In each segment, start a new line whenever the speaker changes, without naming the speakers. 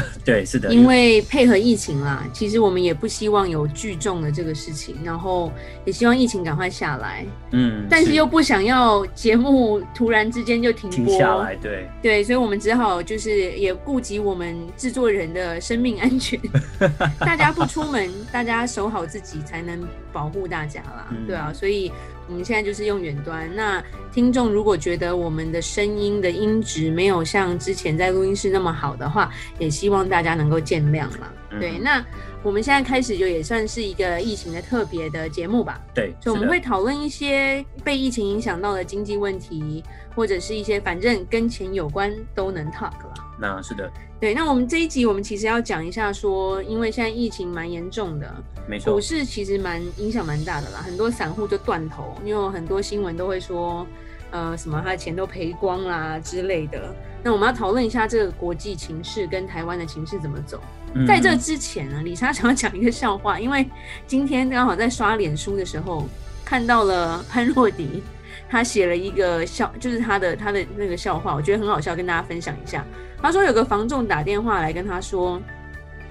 对，是的，
因为配合疫情啦，其实我们也不希望有聚众的这个事情，然后也希望疫情赶快下来，嗯，但是又不想要节目突然之间就停播
停下来，对，
对，所以我们只好就是也顾及我们制作人的生命安全，大家不出门，大家守好自己才能保护大家啦，嗯、对啊，所以。我们现在就是用远端。那听众如果觉得我们的声音的音质没有像之前在录音室那么好的话，也希望大家能够见谅了。嗯、对，那我们现在开始就也算是一个疫情的特别的节目吧。
对，
所以我们会讨论一些被疫情影响到的经济问题，或者是一些反正跟钱有关都能 talk 了。
那是的。
对，那我们这一集我们其实要讲一下说，因为现在疫情蛮严重的，
没错，
股市其实蛮影响蛮大的啦，很多散户就断头，因为很多新闻都会说，呃，什么他的钱都赔光啦之类的。那我们要讨论一下这个国际情势跟台湾的情势怎么走。嗯、在这之前呢，李莎想要讲一个笑话，因为今天刚好在刷脸书的时候看到了潘若迪，他写了一个笑，就是他的他的那个笑话，我觉得很好笑，跟大家分享一下。他说有个房仲打电话来跟他说，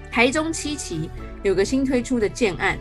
台中七期有个新推出的建案，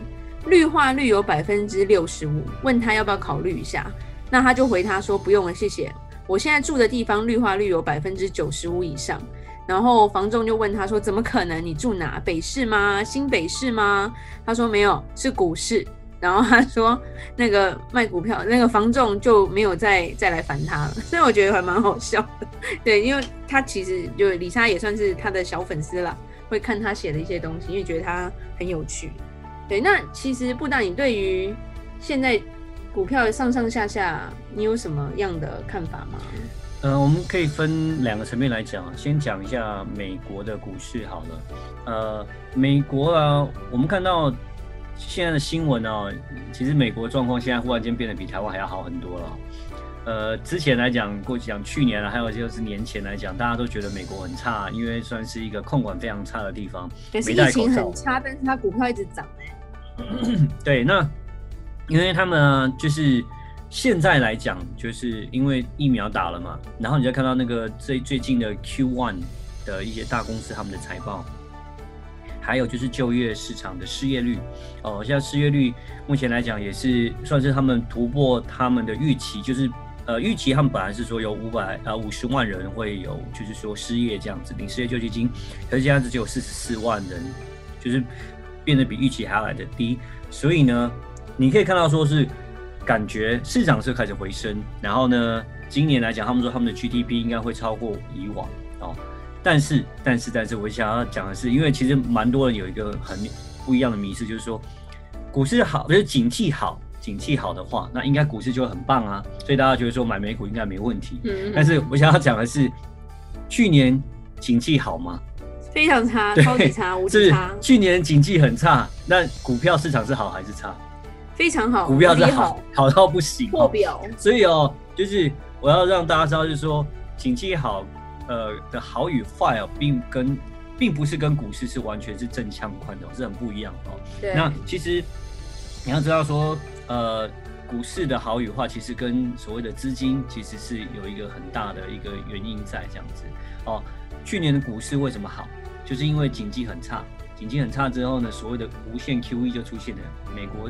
绿化率有百分之六十五，问他要不要考虑一下。那他就回他说不用了，谢谢。我现在住的地方绿化率有百分之九十五以上。然后房仲就问他说怎么可能？你住哪？北市吗？新北市吗？他说没有，是股市。然后他说那个卖股票那个房仲就没有再再来烦他了，所以我觉得还蛮好笑的。对，因为他其实就李莎也算是他的小粉丝啦，会看他写的一些东西，因为觉得他很有趣。对，那其实布大，你对于现在股票上上下下，你有什么样的看法吗？
呃，我们可以分两个层面来讲啊，先讲一下美国的股市好了。呃，美国啊，我们看到。现在的新闻哦，其实美国状况现在忽然间变得比台湾还要好很多了。呃，之前来讲，过去讲去年啊，还有就是年前来讲，大家都觉得美国很差，因为算是一个控管非常差的地方。
但是疫情很差，但是它股票一直涨哎、
嗯。对，那因为他们就是现在来讲，就是因为疫苗打了嘛，然后你就看到那个最最近的 Q one 的一些大公司他们的财报。还有就是就业市场的失业率，哦，现在失业率目前来讲也是算是他们突破他们的预期，就是呃预期他们本来是说有五百呃五十万人会有就是说失业这样子领失业救济金，可是现在只有四十四万人，就是变得比预期还要来得低，所以呢，你可以看到说是感觉市场是开始回升，然后呢，今年来讲他们说他们的 GDP 应该会超过以往哦。但是，但是，但是，我想要讲的是，因为其实蛮多人有一个很不一样的迷思，就是说，股市好，就是景气好，景气好的话，那应该股市就很棒啊，所以大家觉得说买美股应该没问题。嗯。但是我想要讲的是，去年景气好吗？
非常差，超级差，无敌差。
去年景气很差，那股票市场是好还是差？
非常好，
股票是好，好到不行，
破表。
所以哦，就是我要让大家知道，就是说景气好。呃的好与坏哦，并跟并不是跟股市是完全是正相关的，是很不一样哦。对。那其实你要知道说，呃，股市的好与坏，其实跟所谓的资金其实是有一个很大的一个原因在这样子哦。去年的股市为什么好？就是因为经济很差，经济很差之后呢，所谓的无限 QE 就出现了。美国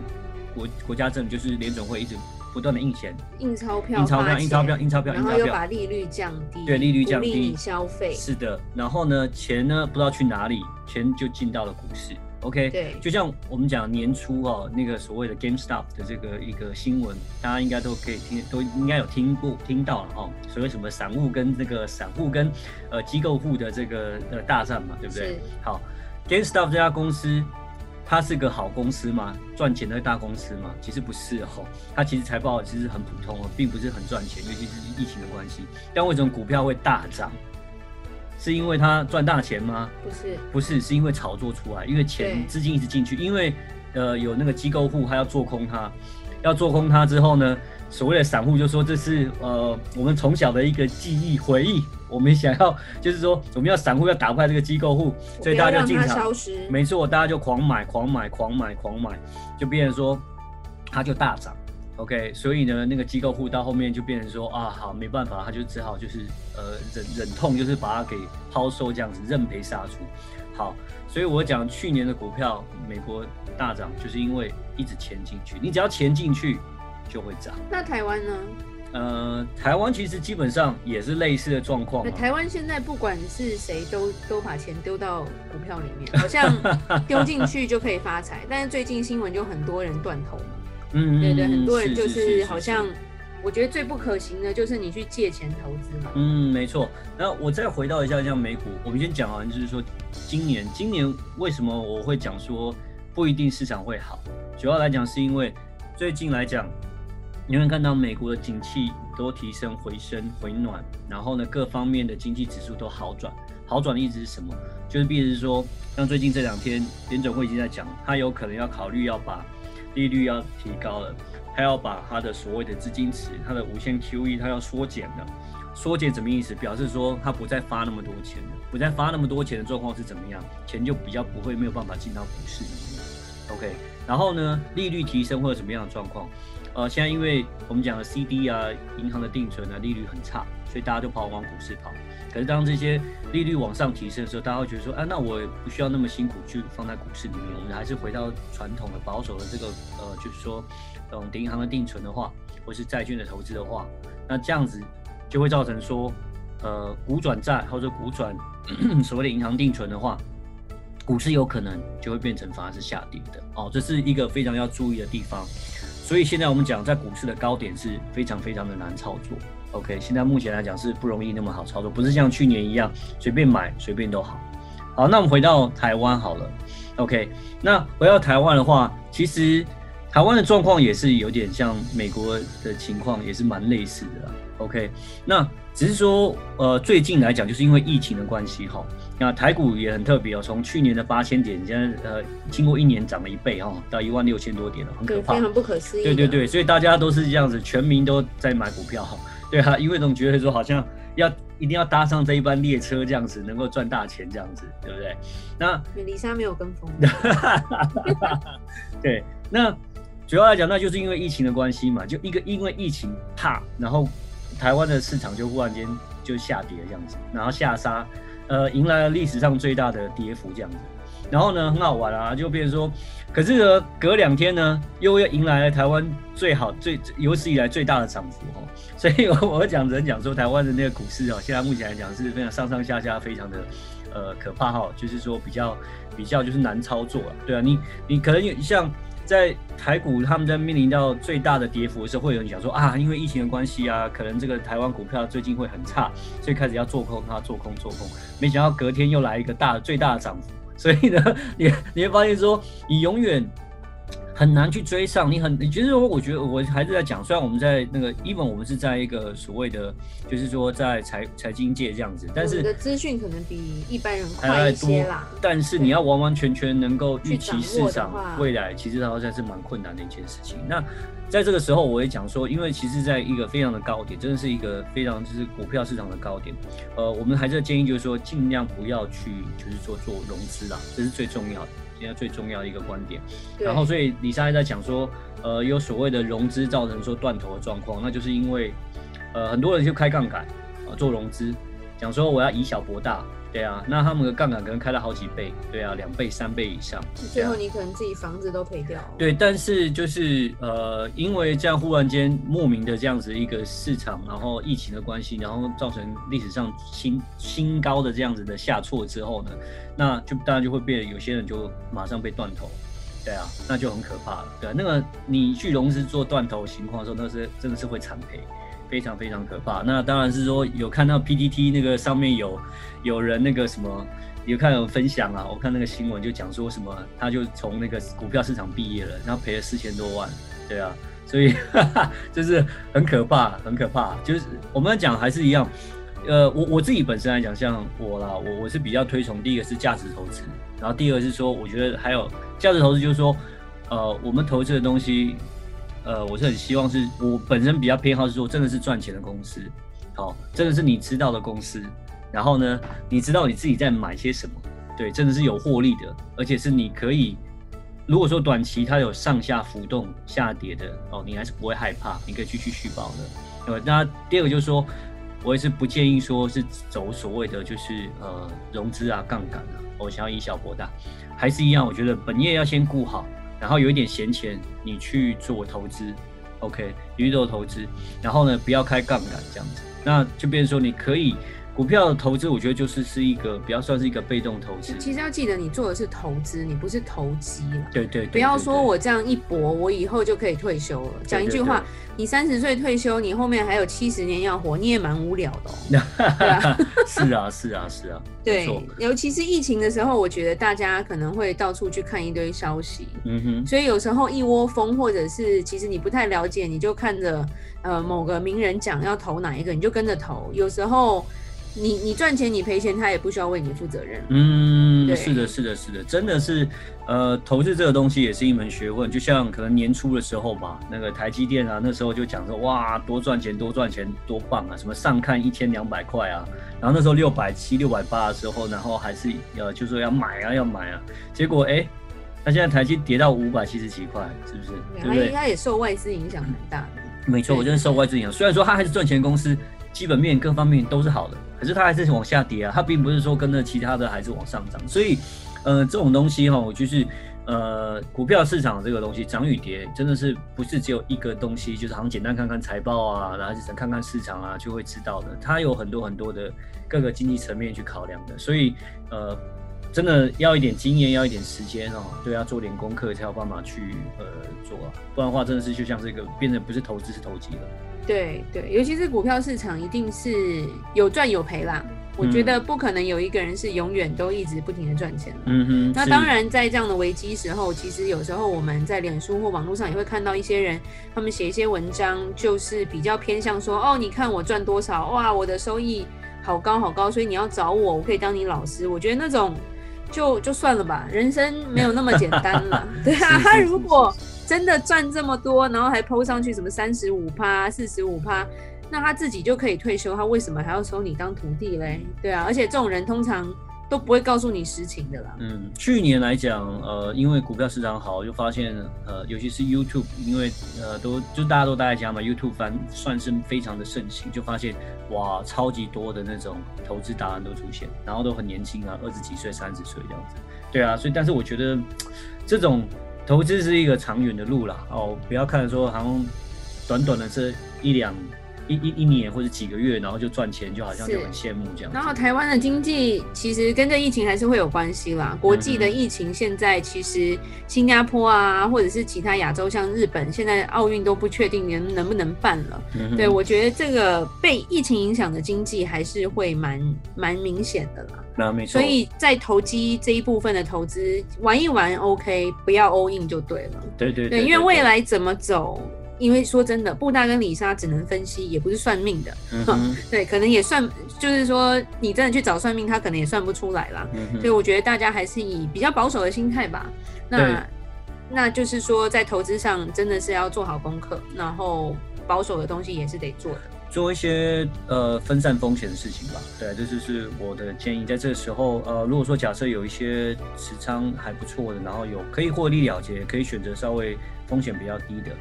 国国家政府就是联准会一直。不断的印钱，
印钞票，
印钞票，印钞票，印钞票，
然后又把利率降低，
对，利率降低，
消费
是的。然后呢，钱呢不知道去哪里，钱就进到了股市。OK，
对，
就像我们讲年初哦，那个所谓的 GameStop 的这个一个新闻，大家应该都可以听，都应该有听过听到了哦。所谓什么散户跟这个散户跟呃机构户的这个呃大战嘛，对不对？好，GameStop 这家公司。它是个好公司吗？赚钱的大公司吗？其实不是哦，它其实财报其实很普通哦，并不是很赚钱，尤其是疫情的关系。但为什么股票会大涨？是因为它赚大钱吗？
不是，
不是，是因为炒作出来，因为钱资金一直进去，因为呃有那个机构户他要做空它，要做空它之后呢，所谓的散户就说这是呃我们从小的一个记忆回忆，我们想要就是说我们要散户要打败这个机构户，所以大家就
进场，
没错，大家就狂买狂买狂买狂买，就变成说它就大涨。OK，所以呢，那个机构户到后面就变成说啊，好，没办法，他就只好就是呃忍忍痛，就是把它给抛售这样子，认赔杀出。好，所以我讲去年的股票美国大涨，就是因为一直钱进去，你只要钱进去就会涨。
那台湾呢？
呃，台湾其实基本上也是类似的状况。
那台湾现在不管是谁都都把钱丢到股票里面，好像 丢进去就可以发财，但是最近新闻就很多人断头。
嗯，
对对，很多人就是好像，我觉得最不可行的就是你去借钱投资嘛。
嗯，没错。那我再回到一下像美股，我们先讲完，就是说今年，今年为什么我会讲说不一定市场会好？主要来讲是因为最近来讲，你会看到美国的景气都提升、回升、回暖，然后呢，各方面的经济指数都好转。好转的意思是什么？就是比如说，像最近这两天联准会已经在讲，他有可能要考虑要把利率要提高了，他要把他的所谓的资金池，他的无限 QE，他要缩减了。缩减什么意思？表示说他不再发那么多钱了，不再发那么多钱的状况是怎么样？钱就比较不会没有办法进到股市里面。OK，然后呢，利率提升会有什么样的状况？呃，现在因为我们讲的 CD 啊，银行的定存啊，利率很差，所以大家就跑往股市跑。可是当这些利率往上提升的时候，大家会觉得说，啊，那我也不需要那么辛苦去放在股市里面，我们还是回到传统的保守的这个，呃，就是说，嗯，银行的定存的话，或是债券的投资的话，那这样子就会造成说，呃，股转债或者股转 所谓的银行定存的话，股市有可能就会变成反而是下跌的哦，这是一个非常要注意的地方。所以现在我们讲，在股市的高点是非常非常的难操作。OK，现在目前来讲是不容易那么好操作，不是像去年一样随便买随便都好。好，那我们回到台湾好了。OK，那回到台湾的话，其实台湾的状况也是有点像美国的情况，也是蛮类似的啦。OK，那只是说，呃，最近来讲，就是因为疫情的关系哈，那台股也很特别哦，从去年的八千点，现在呃，经过一年涨了一倍哈，到一万六千多点了，很可怕，
非常不可思议。
对对对，所以大家都是这样子，全民都在买股票哈。对啊，因为总觉得说好像要一定要搭上这一班列车这样子，能够赚大钱这样子，对不对？那
里莎没有跟风。
对，那主要来讲，那就是因为疫情的关系嘛，就一个因为疫情怕，然后台湾的市场就忽然间就下跌这样子，然后下杀，呃，迎来了历史上最大的跌幅这样子。然后呢，很好玩啊，就变成说，可是呢，隔两天呢，又要迎来了台湾最好、最有史以来最大的涨幅哦。所以我我讲人讲说，台湾的那个股市哦，现在目前来讲是非常上上下下，非常的呃可怕哈，就是说比较比较就是难操作啊。对啊，你你可能像在台股，他们在面临到最大的跌幅的时候，会有人讲说啊，因为疫情的关系啊，可能这个台湾股票最近会很差，所以开始要做空它，做空做空，没想到隔天又来一个大最大的涨幅。所以呢，你你会发现说，你永远很难去追上。你很，你觉得说，我觉得我还是在讲，虽然我们在那个，even 我们是在一个所谓的，就是说在财财经界这样子，但是
你的资讯可能比一般人快一些啦。
但是你要完完全全能够预期市场未来，其实它像是蛮困难的一件事情。那在这个时候，我也讲说，因为其实在一个非常的高点，真的是一个非常就是股票市场的高点。呃，我们还是建议就是说，尽量不要去就是说做融资啦，这是最重要的，现在最重要的一个观点。然后，所以李莎还在讲说，呃，有所谓的融资造成说断头的状况，那就是因为呃很多人就开杠杆呃做融资，讲说我要以小博大。对啊，那他们的杠杆可能开了好几倍，对啊，两倍、三倍以上，
最后你可能自己房子都赔掉。
对，但是就是呃，因为这样忽然间莫名的这样子一个市场，然后疫情的关系，然后造成历史上新新高的这样子的下挫之后呢，那就当然就会变，有些人就马上被断头，对啊，那就很可怕了。对啊，那个你去融资做断头情况的时候，那是真的是会惨赔。非常非常可怕。那当然是说有看到 PTT 那个上面有有人那个什么，有看有分享啊。我看那个新闻就讲说什么，他就从那个股票市场毕业了，然后赔了四千多万。对啊，所以 就是很可怕，很可怕。就是我们讲还是一样，呃，我我自己本身来讲，像我啦，我我是比较推崇第一个是价值投资，然后第二个是说，我觉得还有价值投资，就是说，呃，我们投资的东西，呃，我是很希望是我本身比较偏好是说，真的是赚钱的公司，好，真的是你知道的公司，然后呢，你知道你自己在买些什么，对，真的是有获利的，而且是你可以，如果说短期它有上下浮动下跌的，哦，你还是不会害怕，你可以继续续保的。呃，那第二个就是说。我也是不建议说是走所谓的就是呃融资啊杠杆啊，我想要以小博大，还是一样，我觉得本业要先顾好，然后有一点闲钱你去做投资，OK，你去做投资，然后呢不要开杠杆这样子，那就变成说你可以。股票的投资，我觉得就是是一个比较算是一个被动投资。
其实要记得，你做的是投资，你不是投机了。
对对，对，对，对，
不要说我这样一搏，我以后就可以退休了。讲一句话，你三十岁退休，你后面还有七十年要活，你也蛮无聊的哦。对啊，
是啊，是啊，是啊。
对，尤其是疫情的时候，我觉得大家可能会到处去看一堆消息。嗯哼。所以有时候一窝蜂，或者是其实你不太了解，你就看着呃某个名人讲要投哪一个，你就跟着投。有时候。你你赚钱你赔钱，他也不需要为你负责任。
嗯，是的，是的，是的，真的是，呃，投资这个东西也是一门学问。就像可能年初的时候吧，那个台积电啊，那时候就讲说，哇，多赚钱，多赚钱，多棒啊，什么上看一千两百块啊，然后那时候六百七、六百八的时候，然后还是呃，就说要买啊，要买啊，结果哎，那现在台积跌到五百七十几块，是不是？对不对？
它也受外资影响很大的。
没错，我觉得受外资影响。虽然说它还是赚钱公司。基本面各方面都是好的，可是它还是往下跌啊，它并不是说跟着其他的还是往上涨，所以，呃，这种东西哈，我就是，呃，股票市场这个东西涨与跌，真的是不是只有一个东西，就是好像简单看看财报啊，然后只看看市场啊就会知道的，它有很多很多的各个经济层面去考量的，所以，呃，真的要一点经验，要一点时间哦，对，要做点功课才有办法去呃做啊，不然的话真的是就像这个变成不是投资是投机了。
对对，尤其是股票市场，一定是有赚有赔啦。我觉得不可能有一个人是永远都一直不停的赚钱。嗯哼。那当然，在这样的危机时候，其实有时候我们在脸书或网络上也会看到一些人，他们写一些文章，就是比较偏向说，哦，你看我赚多少，哇，我的收益好高好高，所以你要找我，我可以当你老师。我觉得那种就就算了吧，人生没有那么简单了。对啊，他如果。真的赚这么多，然后还 po 上去什么三十五趴、四十五趴，那他自己就可以退休，他为什么还要收你当徒弟嘞？对啊，而且这种人通常都不会告诉你实情的啦。
嗯，去年来讲，呃，因为股票市场好，就发现呃，尤其是 YouTube，因为呃都就大家都待在家嘛，YouTube 反算是非常的盛行，就发现哇，超级多的那种投资答案都出现，然后都很年轻啊，二十几岁、三十岁这样子。对啊，所以但是我觉得这种。投资是一个长远的路啦，哦，不要看说好像短短的这一两一一一年或者几个月，然后就赚钱，就好像就很羡慕这样。
然后台湾的经济其实跟这疫情还是会有关系啦。国际的疫情现在其实新加坡啊，或者是其他亚洲像日本，现在奥运都不确定能能不能办了。嗯、对，我觉得这个被疫情影响的经济还是会蛮蛮明显的啦。
那没错，
所以在投机这一部分的投资玩一玩，OK，不要 all in 就对了。
对对对，
对，因为未来怎么走？因为说真的，布大跟李莎只能分析，也不是算命的。嗯，对，可能也算，就是说你真的去找算命，他可能也算不出来啦。嗯，所以我觉得大家还是以比较保守的心态吧。那那就是说，在投资上真的是要做好功课，然后保守的东西也是得做的。
做一些呃分散风险的事情吧，对，这就是我的建议。在这个时候，呃，如果说假设有一些持仓还不错的，然后有可以获利了结，可以选择稍微风险比较低的，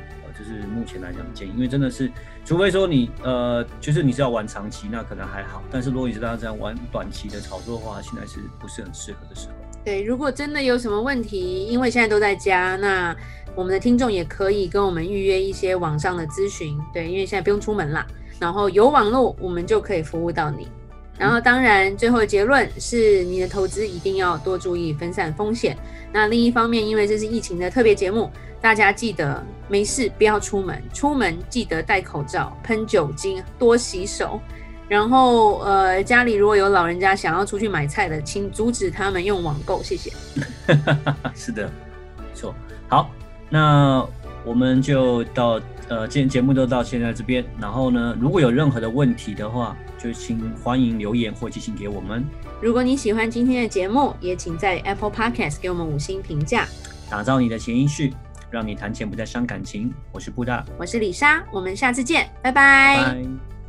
就，是目前来讲的建议。因为真的是，除非说你呃，就是你是要玩长期，那可能还好。但是如果你是大家这样玩短期的炒作的话，现在是不是很适合的时候？
对，如果真的有什么问题，因为现在都在家，那我们的听众也可以跟我们预约一些网上的咨询。对，因为现在不用出门啦。然后有网络，我们就可以服务到你。然后当然，最后结论是你的投资一定要多注意分散风险。那另一方面，因为这是疫情的特别节目，大家记得没事不要出门，出门记得戴口罩、喷酒精、多洗手。然后呃，家里如果有老人家想要出去买菜的，请阻止他们用网购，谢谢。
是的，没错。好，那。我们就到呃，今天节目都到现在这边。然后呢，如果有任何的问题的话，就请欢迎留言或寄信给我们。
如果你喜欢今天的节目，也请在 Apple Podcast 给我们五星评价。
打造你的潜意识，让你谈钱不再伤感情。我是布大，
我是李莎，我们下次见，拜拜。
拜。